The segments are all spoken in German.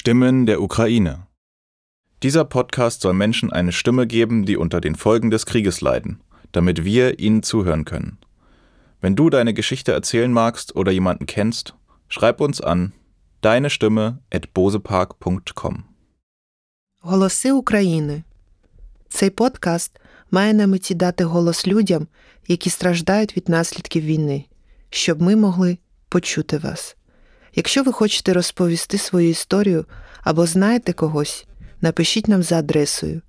Stimmen der Ukraine. Dieser Podcast soll Menschen eine Stimme geben, die unter den Folgen des Krieges leiden, damit wir ihnen zuhören können. Wenn du deine Geschichte erzählen magst oder jemanden kennst, schreib uns an deine Stimme at bosepark.com. Голоси України. Цей подкаст має на меті дати голос людям, які страждають від наслідків війни, щоб ми могли почути вас. Якщо ви хочете розповісти свою історію або знаєте когось, напишіть нам за адресою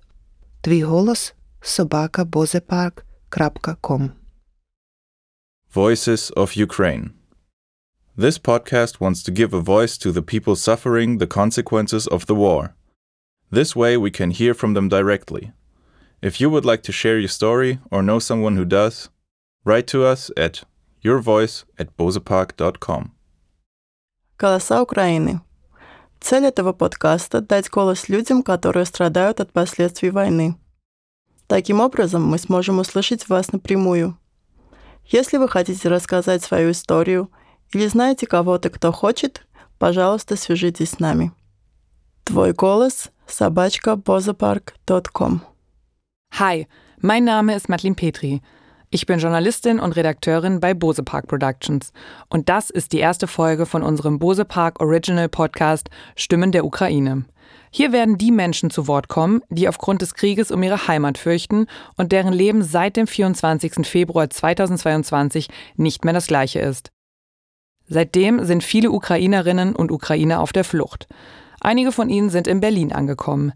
твій голос собакабозепарк.com Voices of Ukraine. This podcast wants to give a voice to the people suffering the consequences of the war. This way we can hear from them directly. If you would like to share your story or know someone who does, write to us at yourvoice at bozepark.com. Голоса Украины. Цель этого подкаста – дать голос людям, которые страдают от последствий войны. Таким образом, мы сможем услышать вас напрямую. Если вы хотите рассказать свою историю или знаете кого-то, кто хочет, пожалуйста, свяжитесь с нами. Твой голос – собачка bozepark.com Hi, mein Name ist Madeline Petri. Ich bin Journalistin und Redakteurin bei Bose Park Productions und das ist die erste Folge von unserem Bose Park Original Podcast Stimmen der Ukraine. Hier werden die Menschen zu Wort kommen, die aufgrund des Krieges um ihre Heimat fürchten und deren Leben seit dem 24. Februar 2022 nicht mehr das gleiche ist. Seitdem sind viele Ukrainerinnen und Ukrainer auf der Flucht. Einige von ihnen sind in Berlin angekommen.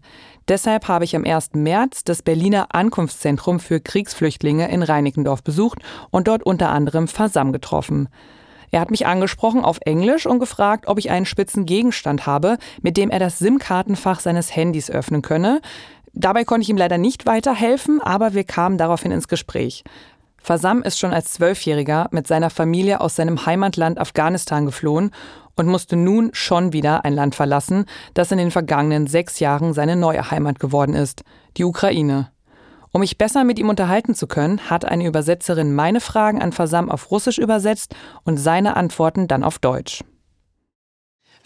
Deshalb habe ich am 1. März das Berliner Ankunftszentrum für Kriegsflüchtlinge in Reinickendorf besucht und dort unter anderem Fasam getroffen. Er hat mich angesprochen auf Englisch und gefragt, ob ich einen spitzen Gegenstand habe, mit dem er das SIM-Kartenfach seines Handys öffnen könne. Dabei konnte ich ihm leider nicht weiterhelfen, aber wir kamen daraufhin ins Gespräch. Fasam ist schon als Zwölfjähriger mit seiner Familie aus seinem Heimatland Afghanistan geflohen und musste nun schon wieder ein Land verlassen, das in den vergangenen sechs Jahren seine neue Heimat geworden ist, die Ukraine. Um mich besser mit ihm unterhalten zu können, hat eine Übersetzerin meine Fragen an Fasam auf Russisch übersetzt und seine Antworten dann auf Deutsch.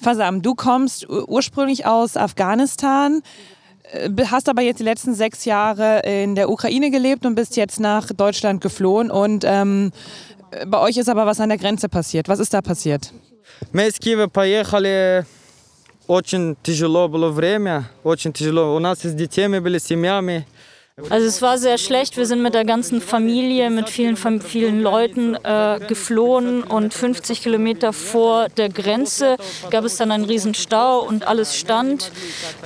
Fasam, du kommst ursprünglich aus Afghanistan, hast aber jetzt die letzten sechs Jahre in der Ukraine gelebt und bist jetzt nach Deutschland geflohen. Und ähm, bei euch ist aber was an der Grenze passiert. Was ist da passiert? Мы из Киева поехали, очень тяжело было время, очень тяжело. У нас с детьми были, семьями. Also es war sehr schlecht. Wir sind mit der ganzen Familie, mit vielen, vielen Leuten äh, geflohen und 50 Kilometer vor der Grenze gab es dann einen riesen Stau und alles stand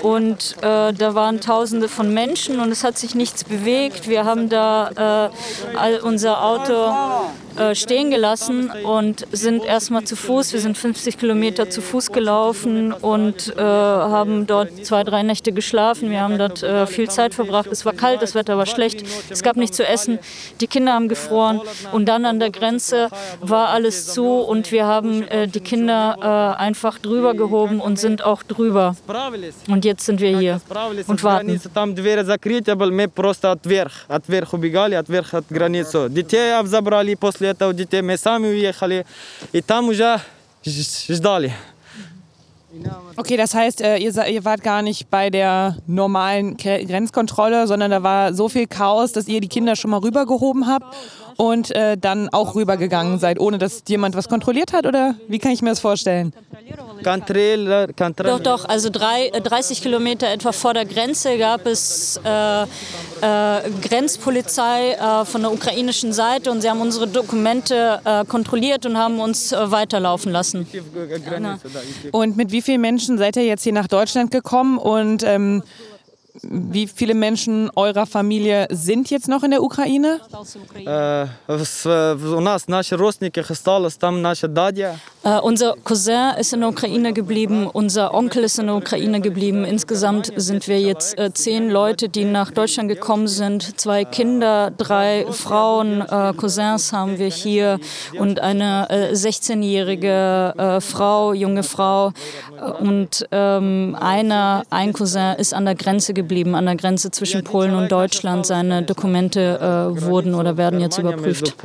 und äh, da waren Tausende von Menschen und es hat sich nichts bewegt. Wir haben da äh, unser Auto äh, stehen gelassen und sind erstmal zu Fuß. Wir sind 50 Kilometer zu Fuß gelaufen und äh, haben dort zwei, drei Nächte geschlafen. Wir haben dort äh, viel Zeit verbracht. Es war kalt, das Wetter war schlecht. Es gab nichts zu essen. Die Kinder haben gefroren. Und dann an der Grenze war alles zu und wir haben äh, die Kinder äh, einfach drüber gehoben und sind auch drüber. Und jetzt sind wir hier und warten. Там двери закрыты, мы просто отверх, отверх убегали, отверх от границы. Детей забрали после этого детей, мы сами уехали и там уже ждали. Okay, das heißt, äh, ihr, ihr wart gar nicht bei der normalen Grenzkontrolle, sondern da war so viel Chaos, dass ihr die Kinder schon mal rübergehoben habt und äh, dann auch rübergegangen seid, ohne dass jemand was kontrolliert hat? Oder wie kann ich mir das vorstellen? Controller. Doch, doch, also drei, 30 Kilometer etwa vor der Grenze gab es äh, äh, Grenzpolizei äh, von der ukrainischen Seite und sie haben unsere Dokumente äh, kontrolliert und haben uns äh, weiterlaufen lassen. Und mit wie vielen Menschen seid ihr jetzt hier nach Deutschland gekommen und ähm, wie viele Menschen eurer Familie sind jetzt noch in der Ukraine? Äh, unser Cousin ist in der Ukraine geblieben, unser Onkel ist in der Ukraine geblieben. Insgesamt sind wir jetzt äh, zehn Leute, die nach Deutschland gekommen sind. Zwei Kinder, drei Frauen, äh, Cousins haben wir hier und eine äh, 16-jährige äh, Frau, junge Frau. Äh, und ähm, einer, ein Cousin ist an der Grenze geblieben an der Grenze zwischen Polen und Deutschland. Seine Dokumente äh, wurden oder werden jetzt überprüft.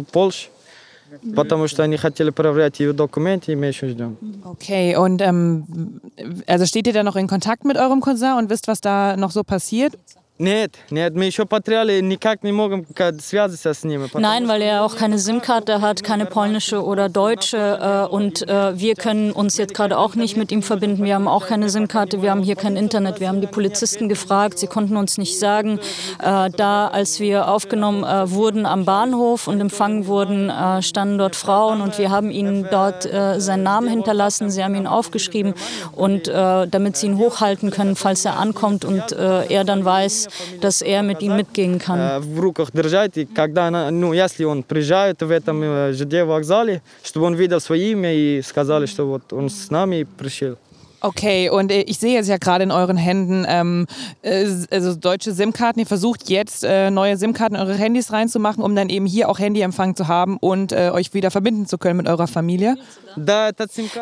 потому что они хотели проверять ее документы, и мы еще ждем. Okay, und ähm, also steht ihr da noch in Kontakt mit eurem Cousin und wisst, was da noch so passiert? Нет, нет, мы еще потеряли, никак не можем ка- связаться с ними. потому Nein, weil er auch keine SIM-Karte hat, keine polnische oder deutsche. Äh, und äh, wir können uns jetzt gerade auch nicht mit ihm verbinden. Wir haben auch keine SIM-Karte, wir haben hier kein Internet. Wir haben die Polizisten gefragt, sie konnten uns nicht sagen. Äh, da, als wir aufgenommen äh, wurden am Bahnhof und empfangen wurden, äh, standen dort Frauen und wir haben ihnen dort äh, seinen Namen hinterlassen. Sie haben ihn aufgeschrieben und äh, damit sie ihn hochhalten können, falls er ankommt und äh, er dann weiß, dass er mit ihm mitgehen kann. э, в руках держать, и когда, она, ну, если он приезжает в этом э, ЖД вокзале, чтобы он видел свое имя и сказали, что вот он с нами пришел. Okay, und äh, ich sehe jetzt ja gerade in euren Händen ähm, äh, also deutsche SIM-Karten. Ihr versucht jetzt äh, neue SIM-Karten in eure Handys reinzumachen, um dann eben hier auch Handyempfang zu haben und äh, euch wieder verbinden zu können mit eurer Familie.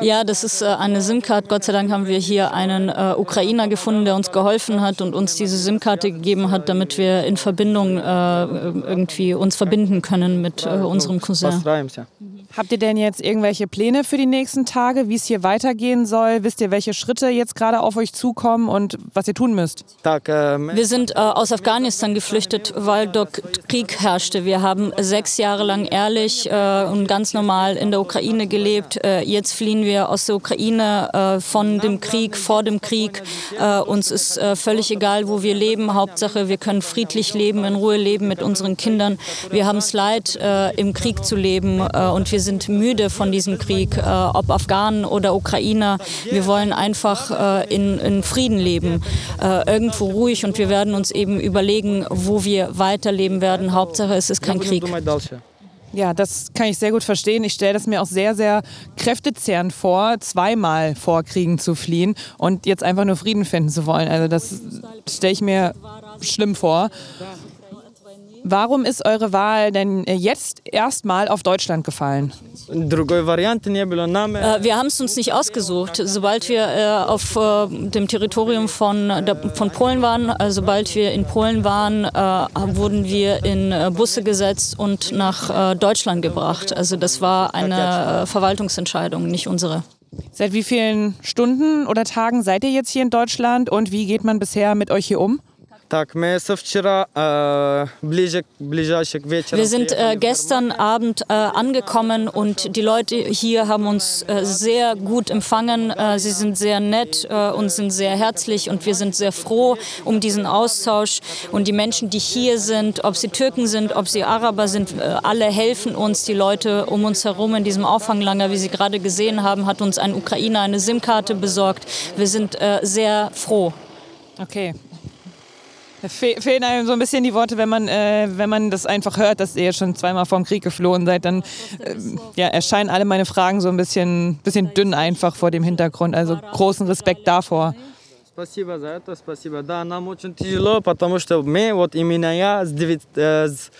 Ja, das ist äh, eine SIM-Karte. Gott sei Dank haben wir hier einen äh, Ukrainer gefunden, der uns geholfen hat und uns diese SIM-Karte gegeben hat, damit wir in Verbindung irgendwie uns verbinden können mit unserem Cousin. Habt ihr denn jetzt irgendwelche Pläne für die nächsten Tage, wie es hier weitergehen soll? Wisst ihr, welche Schritte jetzt gerade auf euch zukommen und was ihr tun müsst? Ähm, wir sind äh, aus Afghanistan geflüchtet, weil dort Krieg herrschte. Wir haben sechs Jahre lang ehrlich äh, und ganz normal in der Ukraine gelebt. Äh, jetzt fliehen wir aus der Ukraine äh, von dem Krieg, vor dem Krieg. Äh, uns ist äh, völlig egal, wo wir leben. Hauptsache, wir können friedlich leben, in Ruhe leben mit unseren Kindern. Wir haben es leid, im Krieg zu leben und wir sind müde von diesem Krieg, äh, ob Afghanen oder Ukrainer. Wir wollen einfach äh, in, in, Frieden leben, äh, irgendwo ruhig und wir werden uns eben überlegen, wo wir weiterleben werden. Hauptsache, es ist kein Krieg. Ja, das kann ich sehr gut verstehen. Ich stelle das mir auch sehr, sehr kräftezehrend vor, zweimal vor Kriegen zu fliehen und jetzt einfach nur Frieden finden zu wollen. Also das stelle ich mir schlimm vor. Warum ist eure Wahl denn äh, jetzt erstmal auf Deutschland gefallen? Äh, wir haben es uns nicht ausgesucht. Sobald wir äh, auf dem Territorium von, von Polen waren, sobald wir in Polen waren, wurden wir in Busse gesetzt und nach Deutschland gebracht. Also das war eine Verwaltungsentscheidung, nicht unsere. Seit wie vielen Stunden oder Tagen seid ihr jetzt hier in Deutschland und wie geht man bisher mit euch hier um? Так, мы со вчера э, ближе, ближайший к вечеру. Wir sind приехали äh, в gestern Abend äh, angekommen und die Leute hier haben uns äh, sehr gut empfangen. Äh, sie sind sehr nett äh, und sind sehr herzlich und wir sind sehr froh um diesen Austausch. Und die Menschen, die hier sind, ob sie Türken sind, ob sie Araber sind, äh, alle helfen uns. Die Leute um uns herum in diesem Auffanglager, wie Sie gerade gesehen haben, hat uns ein Ukrainer eine SIM-Karte besorgt. Wir sind äh, sehr froh. Okay. Da fe fehlen einem so ein bisschen die Worte, wenn man, äh, wenn man das einfach hört, dass ihr schon zweimal vom Krieg geflohen seid, dann ähm, ja, erscheinen alle meine Fragen so ein bisschen, bisschen dünn einfach vor dem Hintergrund. Also großen Respekt davor. Спасибо за это, спасибо. Да, нам очень тяжело, потому что мы, вот именно я, с девят- э, с, э,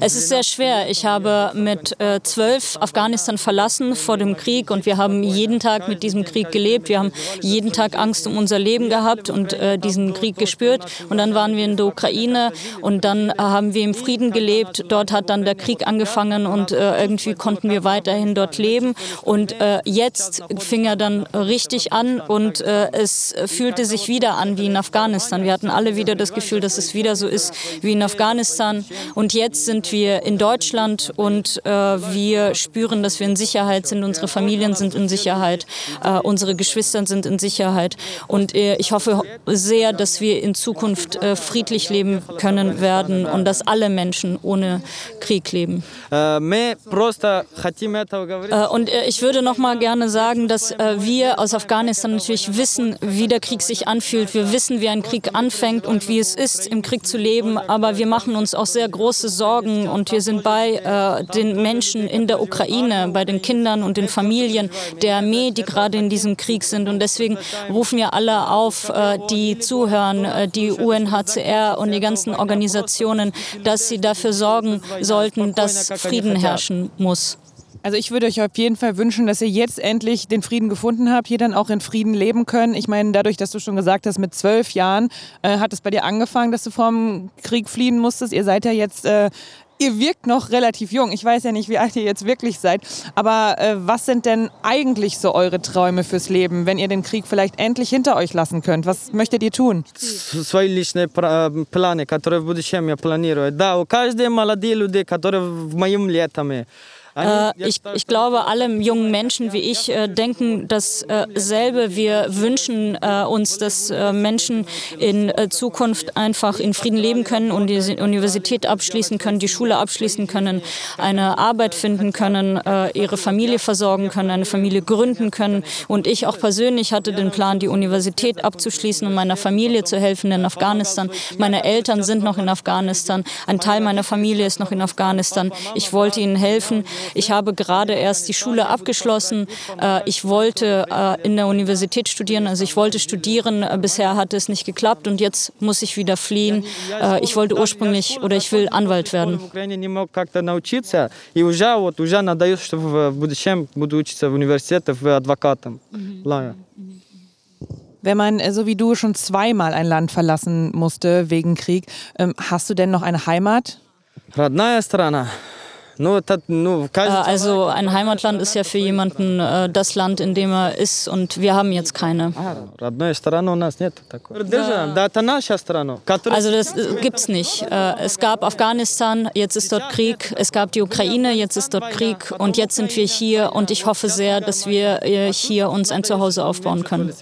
es ist sehr schwer. Ich habe mit äh, zwölf Afghanistan verlassen vor dem Krieg und wir haben jeden Tag mit diesem Krieg gelebt. Wir haben jeden Tag Angst um unser Leben gehabt und äh, diesen Krieg gespürt. Und dann waren wir in der Ukraine und dann äh, haben wir im Frieden gelebt. Dort hat dann der Krieg angefangen und äh, irgendwie konnten wir weiterhin dort leben. Und äh, jetzt fing er dann richtig an und äh, es fühlte sich wieder an wie in Afghanistan. Wir hatten alle wieder das Gefühl, dass es wieder so ist wie in Afghanistan. Und jetzt sind wir in Deutschland und äh, wir spüren, dass wir in Sicherheit sind. Unsere Familien sind in Sicherheit, äh, unsere Geschwister sind in Sicherheit. Und äh, ich hoffe sehr, dass wir in Zukunft äh, friedlich leben können werden und dass alle Menschen ohne Krieg leben. Äh, und äh, ich würde noch mal gerne sagen, dass wir aus Afghanistan natürlich wissen, wie der Krieg sich anfühlt. Wir wissen, wie ein Krieg anfängt und wie es ist, im Krieg zu leben. Aber wir machen uns auch sehr große Sorgen Sorgen und wir sind bei äh, den Menschen in der Ukraine, bei den Kindern und den Familien der Armee, die gerade in diesem Krieg sind. Und deswegen rufen wir alle auf, äh, die zuhören, äh, die UNHCR und die ganzen Organisationen, dass sie dafür sorgen sollten, dass Frieden herrschen muss. Also ich würde euch auf jeden Fall wünschen, dass ihr jetzt endlich den Frieden gefunden habt, hier dann auch in Frieden leben können. Ich meine, dadurch, dass du schon gesagt hast, mit zwölf Jahren äh, hat es bei dir angefangen, dass du vom Krieg fliehen musstest. Ihr seid ja jetzt äh, ihr wirkt noch relativ jung. Ich weiß ja nicht, wie alt ihr jetzt wirklich seid. Aber äh, was sind denn eigentlich so eure Träume fürs Leben, wenn ihr den Krieg vielleicht endlich hinter euch lassen könnt? Was möchtet ihr tun? Свои личные пра- планы, которые в будущем я планирую. Да, у каждой молодые люди, которые в моем летами. Äh, ich, ich glaube, alle jungen Menschen wie ich äh, denken dasselbe. Wir wünschen äh, uns, dass äh, Menschen in äh, Zukunft einfach in Frieden leben können und die Universität abschließen können, die Schule abschließen können, eine Arbeit finden können, äh, ihre Familie versorgen können, eine Familie gründen können. Und ich auch persönlich hatte den Plan, die Universität abzuschließen und meiner Familie zu helfen in Afghanistan. Meine Eltern sind noch in Afghanistan. Ein Teil meiner Familie ist noch in Afghanistan. Ich wollte ihnen helfen. Ich habe gerade erst die Schule abgeschlossen. Äh, Ich wollte äh, in der Universität studieren, also ich wollte studieren. Äh, Bisher hat es nicht geklappt und jetzt muss ich wieder fliehen. Äh, Ich wollte ursprünglich oder ich will Anwalt werden. В Украине не мог как-то научиться, и уже вот уже надеюсь, что в в будущем буду учиться в университете в адвокатом. Лая. Wenn man, äh, so wie du, schon zweimal ein Land verlassen musste wegen Krieg, ähm, hast du denn noch eine Heimat? Родная страна. äh, also ein Heimatland ist ja für jemanden äh, das Land, in dem er ist und wir haben jetzt keine. Also das äh, gibt es nicht. Es gab Afghanistan, jetzt ist dort Krieg. Es gab die Ukraine, jetzt ist dort Krieg und jetzt sind wir hier und ich hoffe sehr, dass wir hier uns ein Zuhause aufbauen können.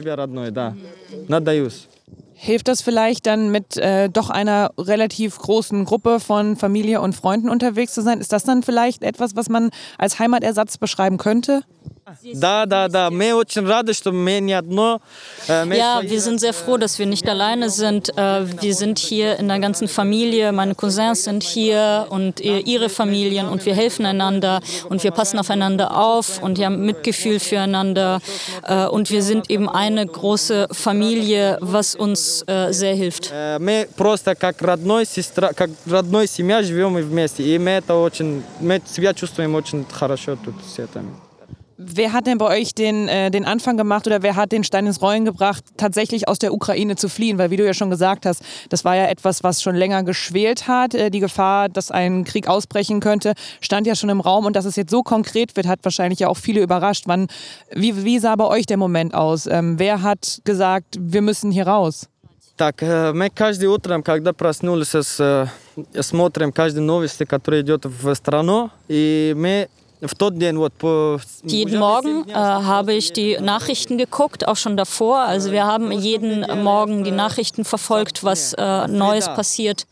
Hilft das vielleicht dann mit äh, doch einer relativ großen Gruppe von Familie und Freunden unterwegs zu sein? Ist das dann vielleicht etwas, was man als Heimatersatz beschreiben könnte? Да, да, да. Мы очень рады, что мы не одно. э, мы Ja, свои- wir sind sehr froh, dass wir nicht alleine sind. Äh, Wir sind hier in der ganzen Familie. Meine Cousins sind hier und ihr- ihre Familien und wir helfen einander und wir passen aufeinander auf und wir haben Mitgefühl füreinander. Äh, Und wir sind eben eine große Familie, was uns äh, sehr hilft. Э, Мы просто как родной сестра, как родной семья живем и вместе. И мы это очень, мы себя чувствуем очень хорошо тут с этим. Wer hat denn bei euch den, äh, den Anfang gemacht oder wer hat den Stein ins Rollen gebracht, tatsächlich aus der Ukraine zu fliehen? Weil, wie du ja schon gesagt hast, das war ja etwas, was schon länger geschwelt hat. Äh, die Gefahr, dass ein Krieg ausbrechen könnte, stand ja schon im Raum. Und dass es jetzt so konkret wird, hat wahrscheinlich ja auch viele überrascht. Wann, wie, wie sah bei euch der Moment aus? Ähm, wer hat gesagt, wir müssen hier raus? Так, э, мы каждое утро, когда проснулись, с, э, смотрим каждые новости, которые идет в страну, и мы jeden Morgen äh, habe ich die Nachrichten geguckt, auch schon davor. Also wir haben jeden Morgen die Nachrichten verfolgt, was äh, Neues passiert.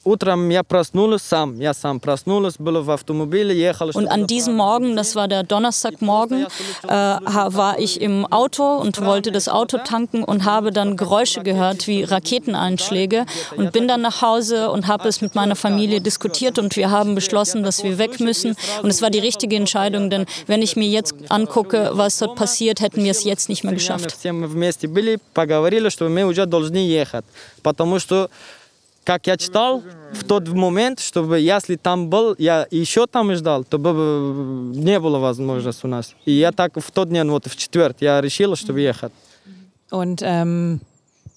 Und an diesem Morgen, das war der Donnerstagmorgen, äh, war ich im Auto und wollte das Auto tanken und habe dann Geräusche gehört wie Raketeneinschläge. Und bin dann nach Hause und habe es mit meiner Familie diskutiert und wir haben beschlossen, dass wir weg müssen. Und es war die richtige Entscheidung denn wenn ich mir jetzt angucke, was dort passiert, hätten wir es jetzt nicht mehr Мы geschafft. все мы вместе были, поговорили, что мы уже должны ехать. Потому что, как я читал, в тот момент, чтобы если там был, я еще там ждал, то бы э, не было возможности у нас. И я так в тот день, вот в четверг, я решила, чтобы ехать. Und ähm,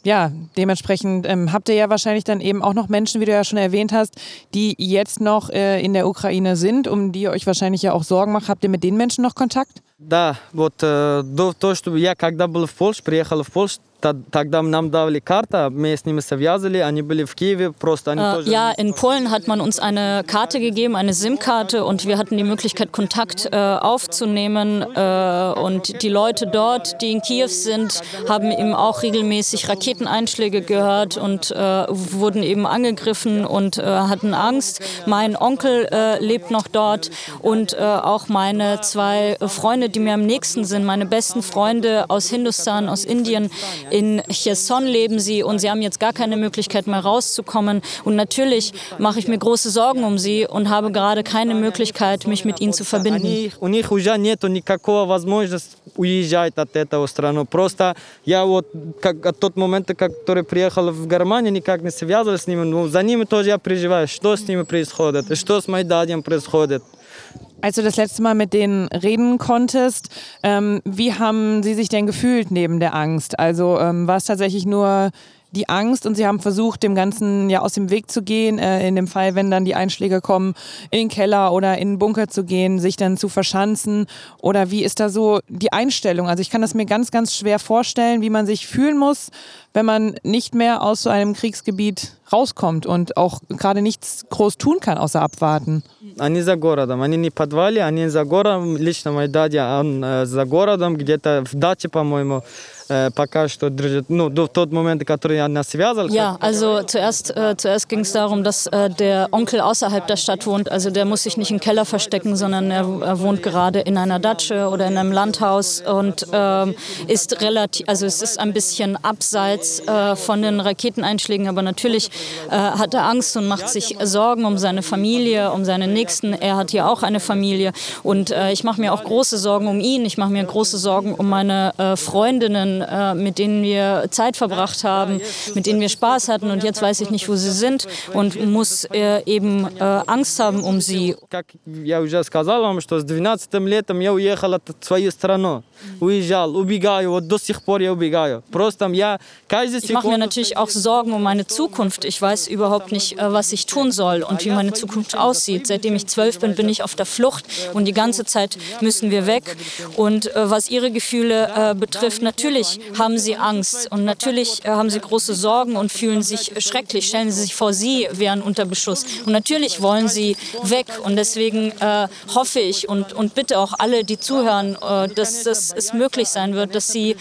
ja, dementsprechend ähm, habt ihr ja wahrscheinlich dann eben auch noch Menschen, wie du ja schon erwähnt hast, die jetzt noch äh, in der Ukraine sind, um die ihr euch wahrscheinlich ja auch Sorgen macht. Habt ihr mit den Menschen noch Kontakt? Да, вот э, до того, что я когда был в Польше, приехал в Польшу, та- тогда нам дали карта, мы с ними связали, они были в Киеве, просто они Äh, тоже... ja, in Polen hat man uns eine Karte gegeben, eine SIM-Karte und wir hatten die Möglichkeit, Kontakt äh, aufzunehmen. Äh, und die Leute dort, die in Kiew sind, haben eben auch regelmäßig Raketeneinschläge gehört und äh, wurden eben angegriffen und äh, hatten Angst. Mein Onkel äh, lebt noch dort und äh, auch meine zwei Freunde, die mir am nächsten sind, meine besten Freunde aus Hindustan, aus Indien. In Cherson leben sie und sie haben jetzt gar keine Möglichkeit mehr rauszukommen. Und natürlich mache ich mir große Sorgen um sie und habe gerade keine Möglichkeit, mich mit ihnen zu verbinden. Они, у них уже нету никакого возможности уезжать от этого страны. Просто я вот как, от тот момент, который приехал в Германию, никак не связывался с ними. Ну, за ними тоже я переживаю, что с ними происходит, что с моим дядем происходит. Als du das letzte Mal mit denen reden konntest, ähm, wie haben sie sich denn gefühlt neben der Angst? Also ähm, war es tatsächlich nur die Angst und sie haben versucht, dem Ganzen ja aus dem Weg zu gehen. Äh, in dem Fall, wenn dann die Einschläge kommen, in den Keller oder in den Bunker zu gehen, sich dann zu verschanzen. Oder wie ist da so die Einstellung? Also ich kann das mir ganz, ganz schwer vorstellen, wie man sich fühlen muss, wenn man nicht mehr aus so einem Kriegsgebiet rauskommt und auch gerade nichts groß tun kann, außer abwarten. Они за городом, они не в подвале, они за городом. Лично мой дядя, он э, за городом, где-то в даче, по-моему. пока что держит, ну, в тот момент, который она связал. Ja, also zuerst, äh, zuerst ging es darum, dass äh, der Onkel außerhalb der Stadt wohnt. Also der muss sich nicht im Keller verstecken, sondern er, er wohnt gerade in einer Datsche oder in einem Landhaus und ähm, ist relativ, also es ist ein bisschen abseits äh, von den Raketeneinschlägen, aber natürlich äh, hat er Angst und macht sich Sorgen um seine Familie, um seine Nächsten. Er hat hier auch eine Familie und äh, ich mache mir auch große Sorgen um ihn. Ich mache mir große Sorgen um meine äh, Freundinnen äh, mit denen wir Zeit verbracht haben, mit denen wir Spaß hatten und jetzt weiß ich nicht, wo sie sind und muss äh, eben äh, Angst haben um sie. Как я уже сказал вам, что с 12 летом я уехал от свою страну, уезжал, убегаю, вот до сих пор я убегаю. Просто я каждый ich mache mir natürlich auch Sorgen um meine Zukunft. Ich weiß überhaupt nicht, äh, was ich tun soll und wie meine Zukunft aussieht. Seitdem ich zwölf bin, bin ich auf der Flucht und die ganze Zeit müssen wir weg. Und äh, was ihre Gefühle äh, betrifft, natürlich haben sie Angst und natürlich haben sie große Sorgen und fühlen sich schrecklich. Stellen Sie sich vor, Sie wären unter Beschuss. Und natürlich wollen sie weg. Und deswegen hoffe ich und, und bitte auch alle, die zuhören, dass, dass es möglich sein wird, dass sie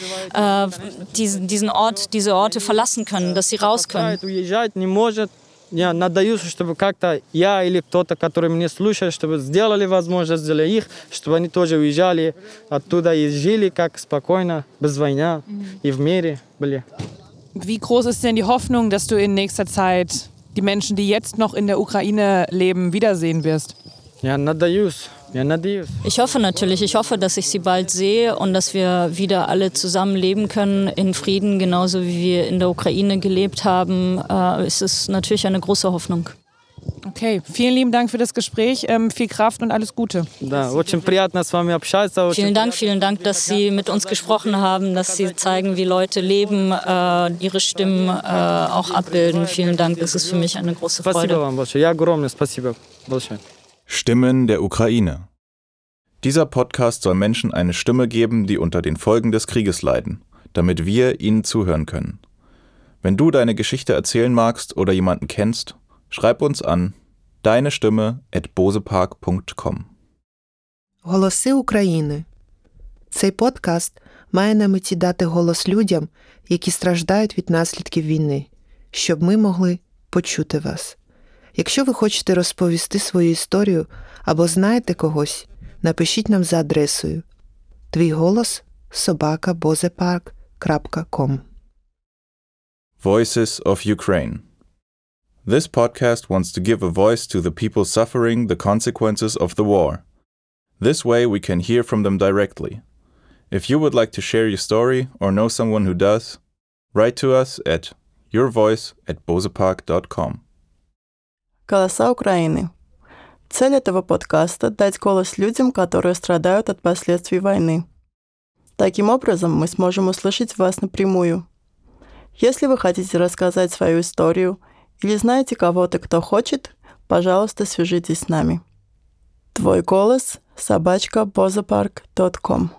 diesen, diesen Ort, diese Orte verlassen können, dass sie raus können. я надеюсь, чтобы как-то я или кто-то, который меня слушает, чтобы сделали возможность для их, чтобы они тоже уезжали оттуда и жили как спокойно, без войны и в мире были. Wie groß ist denn die Hoffnung, dass du in nächster Zeit die Menschen, die jetzt noch in der Ukraine leben, wiedersehen wirst? Ja, надеюсь. Ich hoffe natürlich, ich hoffe, dass ich sie bald sehe und dass wir wieder alle zusammen leben können in Frieden, genauso wie wir in der Ukraine gelebt haben. Äh, es ist natürlich eine große Hoffnung. Okay, vielen lieben Dank für das Gespräch, ähm, viel Kraft und alles Gute. Vielen Dank, vielen Dank, dass Sie mit uns gesprochen haben, dass Sie zeigen, wie Leute leben, äh, ihre Stimmen äh, auch abbilden. Vielen Dank, das ist für mich eine große Freude. Stimmen der Ukraine. Dieser Podcast soll Menschen eine Stimme geben, die unter den Folgen des Krieges leiden, damit wir ihnen zuhören können. Wenn du deine Geschichte erzählen magst oder jemanden kennst, schreib uns an deine Stimme at bosepark.com. Голоси України. Цей подкаст має на меті дати голос людям, які страждають від наслідків війни, щоб ми могли почути вас. Якщо ви хочете розповісти свою історію або знаєте когось, напишіть нам за адресою твій голос собака bozepark.com Voices of Ukraine This podcast wants to give a voice to the people suffering the consequences of the war. This way we can hear from them directly. If you would like to share your story or know someone who does, write to us at yourvoice at bozepark.com. Голоса Украины. Цель этого подкаста – дать голос людям, которые страдают от последствий войны. Таким образом, мы сможем услышать вас напрямую. Если вы хотите рассказать свою историю или знаете кого-то, кто хочет, пожалуйста, свяжитесь с нами. Твой голос – собачка бозапарк.ком